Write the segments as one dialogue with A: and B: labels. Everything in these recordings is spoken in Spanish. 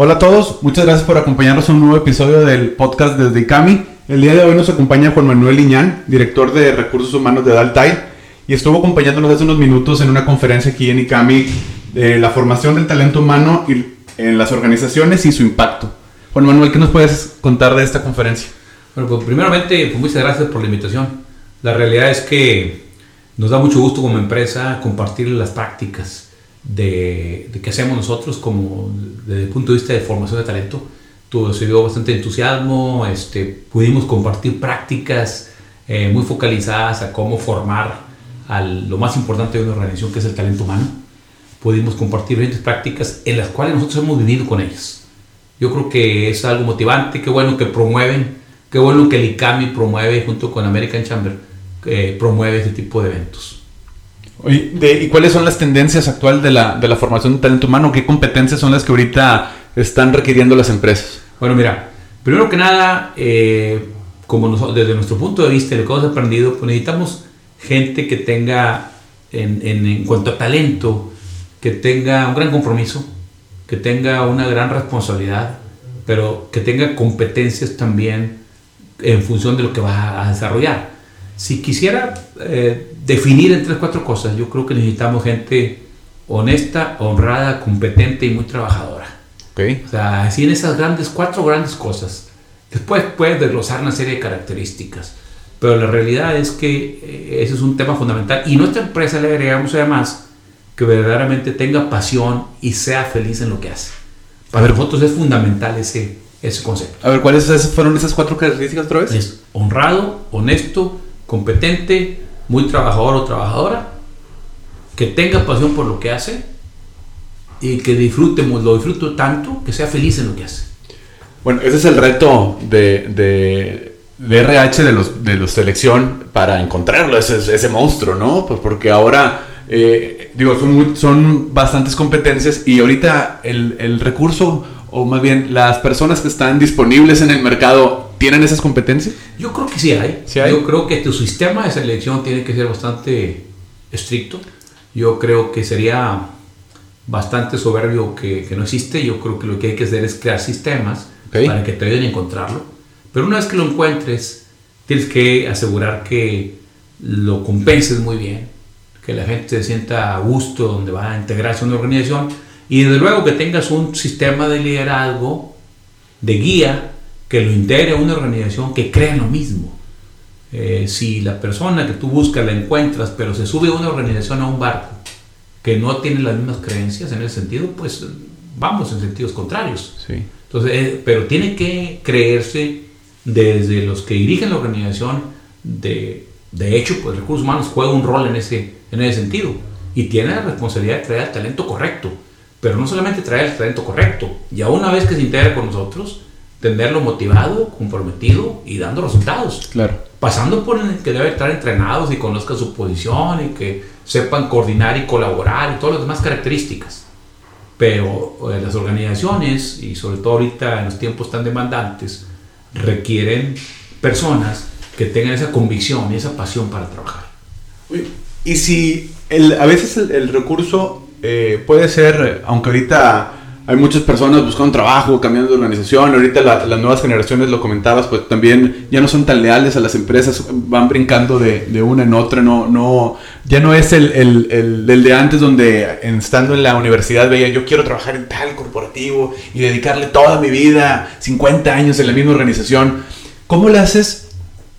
A: Hola a todos, muchas gracias por acompañarnos en un nuevo episodio del podcast desde ICAMI. El día de hoy nos acompaña Juan Manuel Liñán, director de Recursos Humanos de Daltai, y estuvo acompañándonos hace unos minutos en una conferencia aquí en ICAMI de la formación del talento humano en las organizaciones y su impacto. Juan Manuel, ¿qué nos puedes contar de esta conferencia?
B: Bueno, pues primeramente, pues muchas gracias por la invitación. La realidad es que nos da mucho gusto como empresa compartir las prácticas de, de qué hacemos nosotros como desde el punto de vista de formación de talento. Todo se bastante entusiasmo, este, pudimos compartir prácticas eh, muy focalizadas a cómo formar a lo más importante de una organización que es el talento humano. Pudimos compartir diferentes prácticas en las cuales nosotros hemos vivido con ellas. Yo creo que es algo motivante, qué bueno que promueven, qué bueno que el ICAMI promueve junto con American Chamber, que promueve este tipo de eventos.
A: ¿Y cuáles son las tendencias actuales de la, de la formación de talento humano? ¿Qué competencias son las que ahorita están requiriendo las empresas?
B: Bueno, mira, primero que nada, eh, como desde nuestro punto de vista, lo que hemos aprendido, pues necesitamos gente que tenga, en, en, en, cuanto a talento, que tenga un gran compromiso, que tenga una gran responsabilidad, pero que tenga competencias también en función de lo que va a desarrollar. Si quisiera eh, definir en tres, cuatro cosas, yo creo que necesitamos gente honesta, honrada, competente y muy trabajadora.
A: Okay.
B: O sea, así en esas grandes, cuatro grandes cosas. Después puedes desglosar una serie de características, pero la realidad es que eh, ese es un tema fundamental. Y nuestra empresa le agregamos además que verdaderamente tenga pasión y sea feliz en lo que hace. Para nosotros es fundamental ese, ese concepto.
A: A ver, ¿cuáles fueron esas cuatro características otra vez?
B: Es honrado, honesto, competente, muy trabajador o trabajadora, que tenga pasión por lo que hace y que disfrutemos, lo disfruto tanto que sea feliz en lo que hace.
A: Bueno, ese es el reto de, de, de RH de los de los selección para encontrarlo, ese, ese monstruo, ¿no? Pues porque ahora, eh, digo, son, son bastantes competencias y ahorita el, el recurso, o más bien las personas que están disponibles en el mercado, ¿tienen esas competencias?
B: Yo creo que sí hay.
A: ¿Sí hay?
B: Yo creo que tu sistema de selección tiene que ser bastante estricto. Yo creo que sería bastante soberbio que, que no existe. Yo creo que lo que hay que hacer es crear sistemas
A: Okay.
B: para que te ayuden a encontrarlo. Pero una vez que lo encuentres, tienes que asegurar que lo compenses muy bien, que la gente se sienta a gusto donde va a integrarse a una organización y desde luego que tengas un sistema de liderazgo, de guía, que lo integre a una organización que crea en lo mismo. Eh, si la persona que tú buscas la encuentras, pero se sube a una organización a un barco que no tiene las mismas creencias en ese sentido, pues vamos en sentidos contrarios.
A: Sí.
B: Entonces, eh, pero tiene que creerse desde los que dirigen la organización, de, de hecho, pues recursos humanos juega un rol en ese, en ese sentido y tiene la responsabilidad de traer el talento correcto, pero no solamente traer el talento correcto, ya una vez que se integra con nosotros, tenerlo motivado, comprometido y dando resultados.
A: Claro.
B: Pasando por el que debe estar entrenados y conozcan su posición y que sepan coordinar y colaborar y todas las demás características. Pero eh, las organizaciones, y sobre todo ahorita en los tiempos tan demandantes, requieren personas que tengan esa convicción y esa pasión para trabajar.
A: Y si el, a veces el, el recurso eh, puede ser, aunque ahorita hay muchas personas buscando trabajo, cambiando de organización, ahorita la, las nuevas generaciones, lo comentabas, pues también ya no son tan leales a las empresas, van brincando de, de una en otra, no, no, ya no es el, el, el, el de antes donde estando en la universidad veía yo quiero trabajar en tal corporativo y dedicarle toda mi vida, 50 años en la misma organización. ¿Cómo le haces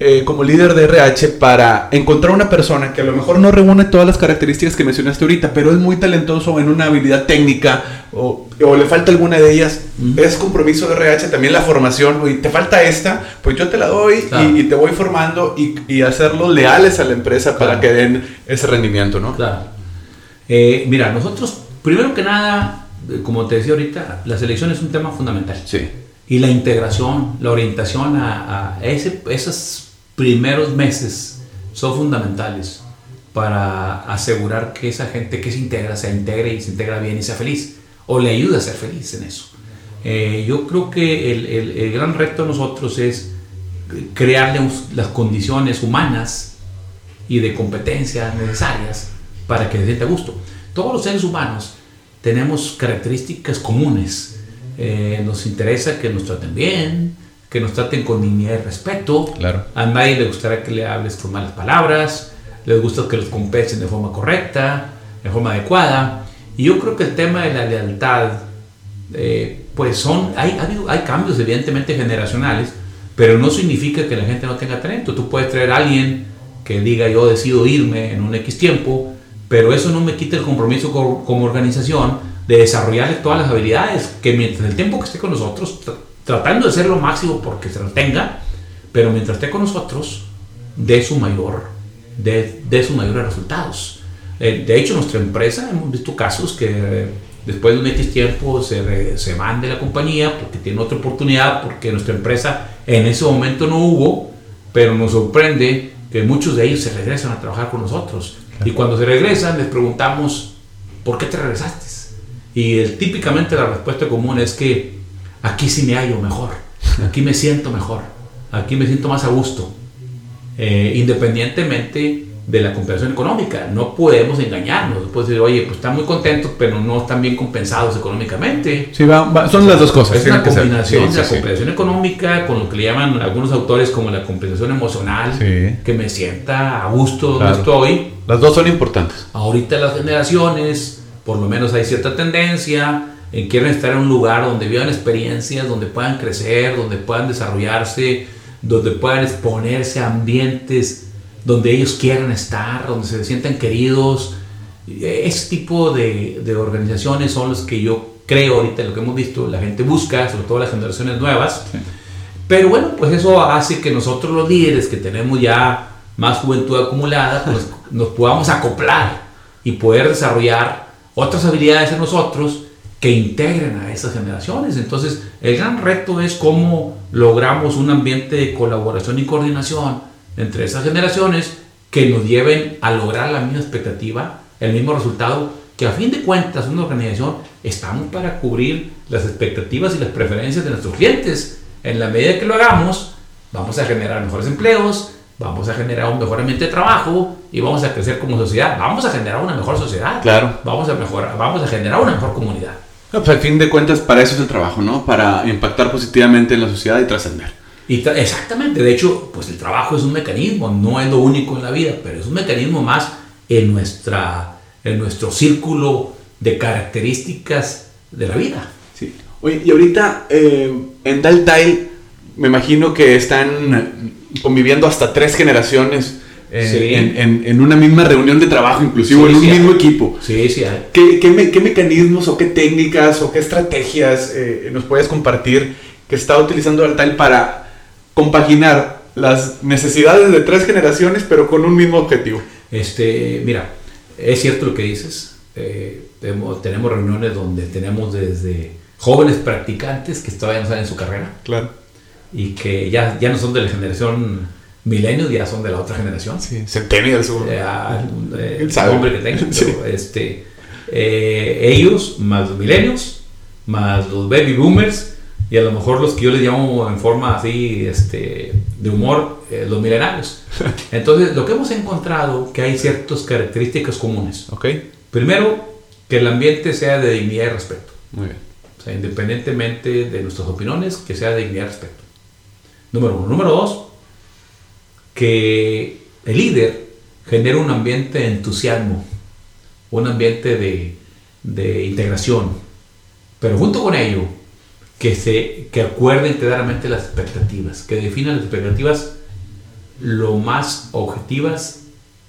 A: eh, como líder de RH para encontrar una persona que a lo mejor no reúne todas las características que mencionaste ahorita, pero es muy talentoso en una habilidad técnica o, o le falta alguna de ellas?
B: Mm.
A: Es compromiso de RH también la formación. Oye, te falta esta, pues yo te la doy
B: Claro.
A: y, y te voy formando y, y hacerlos leales a la empresa para que den ese rendimiento, ¿no?
B: Claro. Eh, mira, nosotros, primero que nada, eh, como te decía ahorita, la selección es un tema fundamental.
A: Sí.
B: Y la integración, la orientación a, esos primeros meses son fundamentales para asegurar que esa gente que se integra, se integre y se integra bien y sea feliz. O le ayuda a ser feliz en eso. Eh, yo creo que el, gran reto de nosotros es crearle las condiciones humanas y de competencias necesarias para que se sienta gusto. Todos los seres humanos tenemos características comunes eh, nos interesa que nos traten bien, que nos traten con dignidad y respeto.
A: Claro.
B: A nadie le gustará que le hables con malas palabras, les gusta que los compensen de forma correcta, de forma adecuada. Y yo creo que el tema de la lealtad, eh, pues son, hay, hay cambios evidentemente generacionales, pero no significa que la gente no tenga talento. Tú puedes traer a alguien que diga yo decido irme en un X tiempo, pero eso no me quita el compromiso como organización de desarrollarle todas las habilidades que mientras el tiempo que esté con nosotros, tratando de hacer lo máximo porque se lo tenga, pero mientras esté con nosotros, dé su mayor, de, de sus mayores resultados. Eh, de hecho, nuestra empresa, hemos visto casos que después de un X tiempo se, se van de la compañía porque tiene otra oportunidad, porque nuestra empresa en ese momento no hubo, pero nos sorprende que muchos de ellos se regresan a trabajar con nosotros. Y cuando se regresan les preguntamos, ¿por qué te regresaste? Y el, típicamente la respuesta común es que aquí sí me hallo mejor, aquí me siento mejor, aquí me siento más a gusto, eh, independientemente de la compensación económica. No podemos engañarnos. Puedes decir, oye, pues están muy contentos, pero no están bien compensados económicamente.
A: Sí, son las dos cosas.
B: Es una combinación de la compensación económica con lo que le llaman algunos autores como la compensación emocional, que me sienta a gusto donde estoy.
A: Las dos son importantes.
B: Ahorita las generaciones, por lo menos hay cierta tendencia, en quieren estar en un lugar donde vivan experiencias, donde puedan crecer, donde puedan desarrollarse, donde puedan exponerse a ambientes donde ellos quieran estar, donde se sientan queridos. Ese tipo de, de organizaciones son los que yo creo ahorita, lo que hemos visto, la gente busca, sobre todo las generaciones nuevas. Pero bueno, pues eso hace que nosotros los líderes que tenemos ya más juventud acumulada, pues nos podamos acoplar y poder desarrollar otras habilidades en nosotros que integren a esas generaciones. Entonces, el gran reto es cómo logramos un ambiente de colaboración y coordinación entre esas generaciones que nos lleven a lograr la misma expectativa, el mismo resultado, que a fin de cuentas una organización estamos para cubrir las expectativas y las preferencias de nuestros clientes. En la medida que lo hagamos, vamos a generar mejores empleos, vamos a generar un mejor ambiente de trabajo y vamos a crecer como sociedad. Vamos a generar una mejor sociedad.
A: Claro.
B: Vamos a, mejorar, vamos a generar una mejor comunidad.
A: pues al fin de cuentas, para eso es el trabajo, ¿no? Para impactar positivamente en la sociedad y trascender.
B: Y exactamente, de hecho, pues el trabajo es un mecanismo, no es lo único en la vida, pero es un mecanismo más en, nuestra, en nuestro círculo de características de la vida.
A: Sí. Oye, y ahorita eh, en Daltail me imagino que están conviviendo hasta tres generaciones eh, en, una misma reunión de trabajo, inclusive en un mismo equipo.
B: Sí, sí.
A: ¿Qué, qué, mecanismos o qué técnicas o qué estrategias eh, nos puedes compartir que está utilizando Altail para compaginar las necesidades de tres generaciones, pero con un mismo objetivo?
B: Este, mira, es cierto lo que dices. Eh, tenemos, tenemos reuniones donde tenemos desde jóvenes practicantes que todavía no saben su carrera.
A: Claro
B: y que ya, ya no son de la generación milenios, ya son de la otra generación.
A: Sí, centennials.
B: Eh, el nombre que tengan. este, eh, ellos, más los milenios, más los baby boomers, y a lo mejor los que yo les llamo en forma así este, de humor, eh, los milenarios. Entonces, lo que hemos encontrado que hay ciertas características comunes.
A: Okay.
B: Primero, que el ambiente sea de dignidad y respeto.
A: Muy bien.
B: O sea, independientemente de nuestras opiniones, que sea de dignidad y respeto. Número uno. Número dos, que el líder genere un ambiente de entusiasmo, un ambiente de, de integración, pero junto con ello, que, se, que acuerden claramente las expectativas, que definan las expectativas lo más objetivas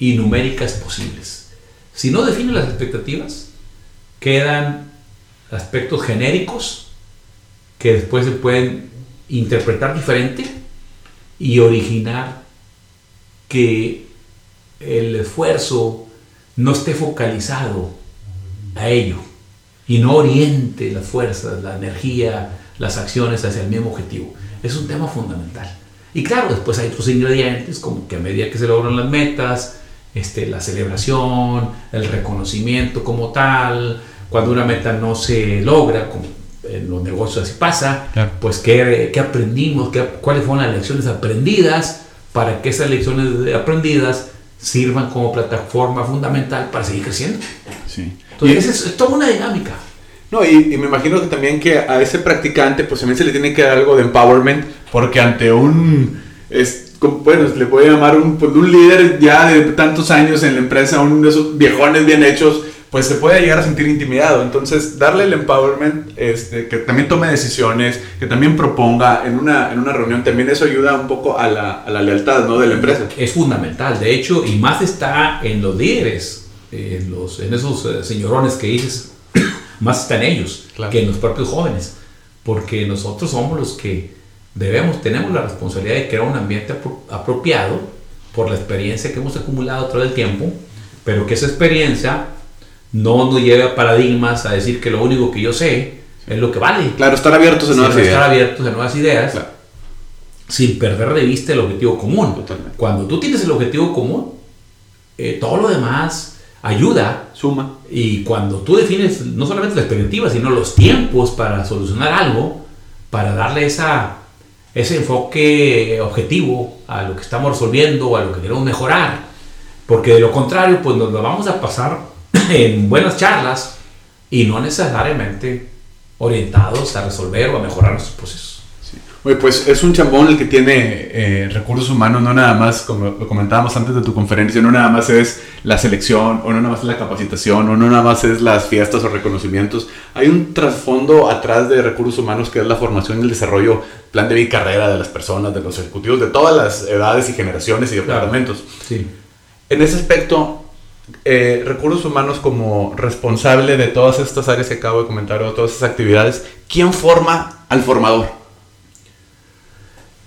B: y numéricas posibles. Si no definen las expectativas, quedan aspectos genéricos que después se pueden interpretar diferente y originar que el esfuerzo no esté focalizado a ello y no oriente las fuerzas, la energía, las acciones hacia el mismo objetivo. Es un tema fundamental. Y claro, después hay otros ingredientes como que a medida que se logran las metas, este, la celebración, el reconocimiento como tal, cuando una meta no se logra, como en los negocios así pasa, pues ¿qué, qué aprendimos, qué, cuáles fueron las lecciones aprendidas para que esas lecciones aprendidas sirvan como plataforma fundamental para seguir creciendo.
A: Sí.
B: Entonces, es, toda una dinámica.
A: No, y, me imagino que también que a ese practicante pues también se le tiene que dar algo de empowerment porque ante un, es, bueno, le puede llamar un, pues, un líder ya de tantos años en la empresa, uno de esos viejones bien hechos, pues se puede llegar a sentir intimidado. Entonces, darle el empowerment, este, que también tome decisiones, que también proponga en una, en una reunión, también eso ayuda un poco a la, a la lealtad ¿no? de la empresa.
B: Es fundamental, de hecho, y más está en los líderes, en, los, en esos eh, señorones que dices, más está en ellos que en los propios jóvenes, porque nosotros somos los que debemos, tenemos la responsabilidad de crear un ambiente apropiado por la experiencia que hemos acumulado todo el tiempo, pero que esa experiencia no nos lleve a paradigmas a decir que lo único que yo sé es lo que vale.
A: Claro, estar abiertos a nuevas ideas.
B: Estar abiertos a nuevas ideas sin perder de vista el objetivo común. Cuando tú tienes el objetivo común, eh, todo lo demás ayuda.
A: Suma.
B: Y cuando tú defines no solamente la expectativa, sino los tiempos para solucionar algo, para darle esa, ese enfoque objetivo a lo que estamos resolviendo a lo que queremos mejorar. Porque de lo contrario, pues nos lo vamos a pasar en buenas charlas y no necesariamente orientados a resolver o a mejorar nuestros procesos.
A: Oye, pues es un chambón el que tiene eh, recursos humanos, no nada más, como lo comentábamos antes de tu conferencia, no nada más es la selección, o no nada más es la capacitación, o no nada más es las fiestas o reconocimientos. Hay un trasfondo atrás de recursos humanos que es la formación y el desarrollo, plan de vida y carrera de las personas, de los ejecutivos, de todas las edades y generaciones y departamentos.
B: Sí.
A: En ese aspecto, eh, recursos humanos como responsable de todas estas áreas que acabo de comentar o todas esas actividades, ¿quién forma al formador?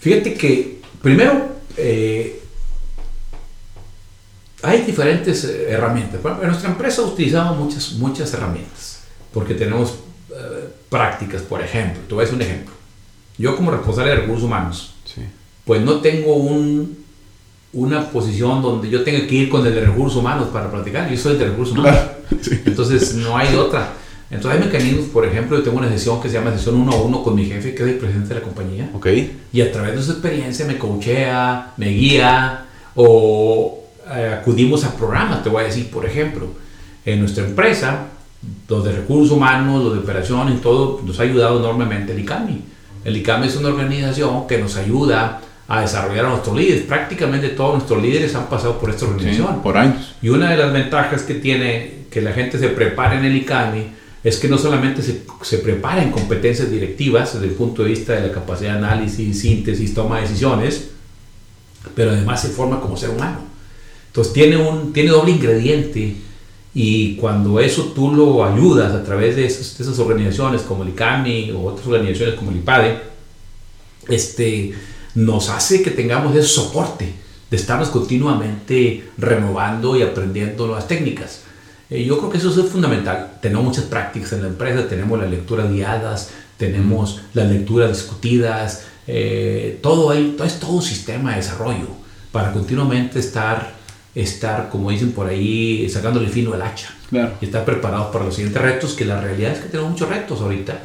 B: Fíjate que primero eh, hay diferentes eh, herramientas. En nuestra empresa utilizamos muchas, muchas herramientas porque tenemos eh, prácticas, por ejemplo. Te voy a decir un ejemplo. Yo como responsable de recursos humanos, pues no tengo un, una posición donde yo tenga que ir con el de recursos humanos para practicar. Yo soy el de recursos humanos. Entonces no hay otra. Entonces hay mecanismos, por ejemplo, yo tengo una sesión que se llama sesión uno a uno con mi jefe, que es el presidente de la compañía.
A: Ok.
B: Y a través de su experiencia me coachea, me guía o eh, acudimos a programas, te voy a decir, por ejemplo, en nuestra empresa, los de recursos humanos, los de operaciones, todo, nos ha ayudado enormemente el ICAMI. El ICAMI es una organización que nos ayuda a desarrollar a nuestros líderes. Prácticamente todos nuestros líderes han pasado por esta organización.
A: por años.
B: Y una de las ventajas que tiene que la gente se prepare en el ICAMI es que no solamente se, se prepara en competencias directivas desde el punto de vista de la capacidad de análisis, síntesis, toma de decisiones, pero además se forma como ser humano. Entonces tiene, un, tiene doble ingrediente y cuando eso tú lo ayudas a través de esas, esas organizaciones como el ICAMI o otras organizaciones como el IPADE, este, nos hace que tengamos ese soporte de estarnos continuamente renovando y aprendiendo nuevas técnicas. Eh, yo creo que eso es fundamental. Tenemos muchas prácticas en la empresa, tenemos las lecturas guiadas, tenemos las lecturas discutidas, eh, todo ahí, todo es todo un sistema de desarrollo para continuamente estar, estar como dicen por ahí, sacándole fino el hacha y estar preparados para los siguientes retos, que la realidad es que tenemos muchos retos ahorita.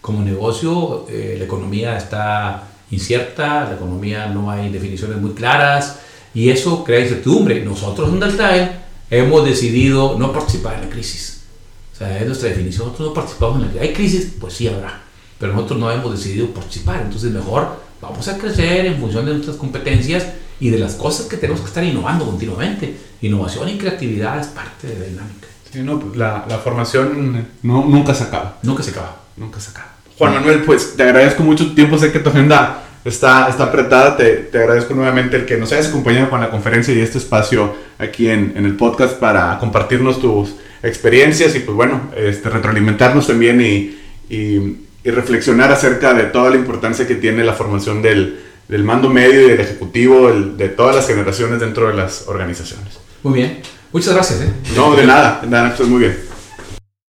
B: Como negocio, eh, la economía está incierta, la economía no hay definiciones muy claras y eso crea incertidumbre. Nosotros en Delta hemos decidido no participar en la crisis. O sea, es nuestra definición. Nosotros no participamos en la crisis. ¿Hay crisis? Pues sí habrá. Pero nosotros no hemos decidido participar. Entonces, mejor vamos a crecer en función de nuestras competencias y de las cosas que tenemos que estar innovando continuamente. Innovación y creatividad es parte de la dinámica.
A: Sí, no, pues la, la, formación no, nunca se acaba.
B: Nunca se acaba.
A: Nunca se acaba. Juan Manuel, pues te agradezco mucho tu tiempo. Sé que tu agenda está, está apretada. Te, te, agradezco nuevamente el que nos hayas acompañado con la conferencia y este espacio aquí en, en el podcast para compartirnos tus experiencias y pues bueno, este, retroalimentarnos también y, y, reflexionar acerca de toda la importancia que tiene la formación del, del mando medio y del ejecutivo, de todas las generaciones dentro de las organizaciones.
B: Muy bien. Muchas gracias. ¿eh?
A: No, de nada, de nada, estás muy bien.